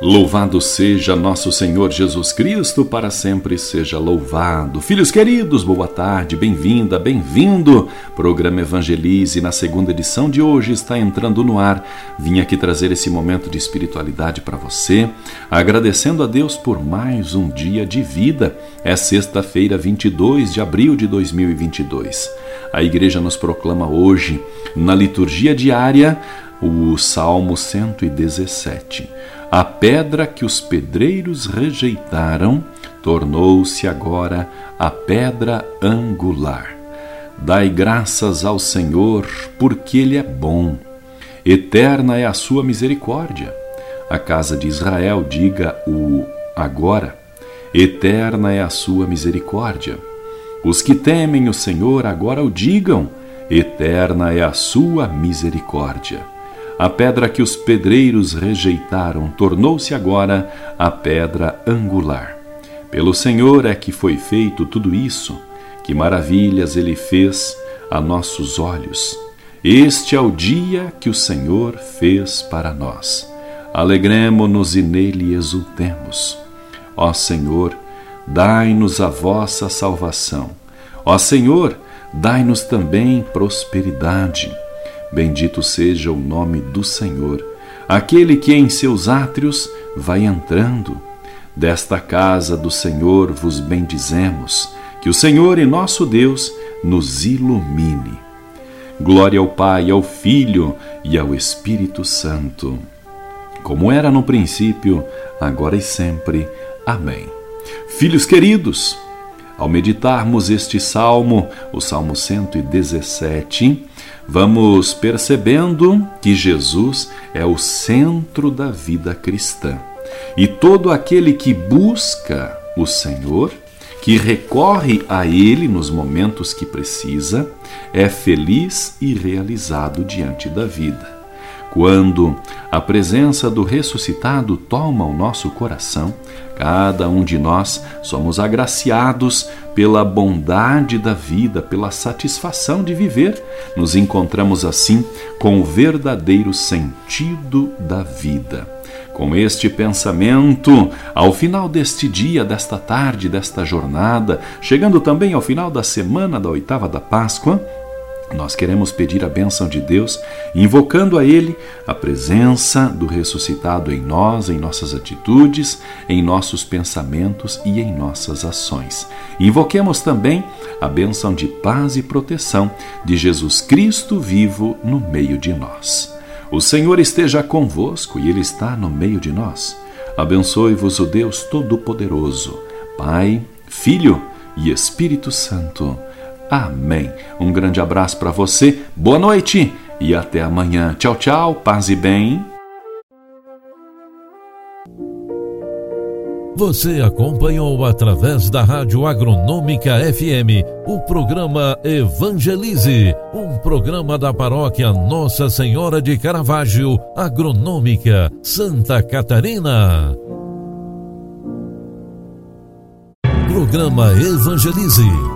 Louvado seja nosso Senhor Jesus Cristo, para sempre seja louvado. Filhos queridos, boa tarde, bem-vinda, bem-vindo. Programa Evangelize, na segunda edição de hoje, está entrando no ar. Vim aqui trazer esse momento de espiritualidade para você, agradecendo a Deus por mais um dia de vida. É sexta-feira, 22 de abril de 2022. A igreja nos proclama hoje, na liturgia diária, o Salmo 117. A pedra que os pedreiros rejeitaram tornou-se agora a pedra angular. Dai graças ao Senhor, porque Ele é bom. Eterna é a sua misericórdia. A casa de Israel diga o agora. Eterna é a sua misericórdia. Os que temem o Senhor agora o digam. Eterna é a sua misericórdia. A pedra que os pedreiros rejeitaram tornou-se agora a pedra angular. Pelo Senhor é que foi feito tudo isso. Que maravilhas ele fez a nossos olhos. Este é o dia que o Senhor fez para nós. Alegremo-nos e nele exultemos. Ó Senhor, dai-nos a vossa salvação. Ó Senhor, dai-nos também prosperidade. Bendito seja o nome do Senhor, aquele que em seus átrios vai entrando. Desta casa do Senhor vos bendizemos, que o Senhor e nosso Deus nos ilumine. Glória ao Pai, ao Filho e ao Espírito Santo, como era no princípio, agora e sempre. Amém. Filhos queridos, ao meditarmos este salmo, o Salmo 117, vamos percebendo que Jesus é o centro da vida cristã. E todo aquele que busca o Senhor, que recorre a Ele nos momentos que precisa, é feliz e realizado diante da vida. Quando a presença do ressuscitado toma o nosso coração, cada um de nós somos agraciados pela bondade da vida, pela satisfação de viver. Nos encontramos assim com o verdadeiro sentido da vida. Com este pensamento, ao final deste dia, desta tarde, desta jornada, chegando também ao final da semana da oitava da Páscoa, nós queremos pedir a bênção de Deus, invocando a Ele a presença do ressuscitado em nós, em nossas atitudes, em nossos pensamentos e em nossas ações. Invoquemos também a bênção de paz e proteção de Jesus Cristo vivo no meio de nós. O Senhor esteja convosco e Ele está no meio de nós. Abençoe-vos o Deus Todo-Poderoso, Pai, Filho e Espírito Santo. Amém. Um grande abraço para você, boa noite e até amanhã. Tchau, tchau, paz e bem. Você acompanhou através da Rádio Agronômica FM o programa Evangelize, um programa da paróquia Nossa Senhora de Caravaggio, Agronômica, Santa Catarina. Programa Evangelize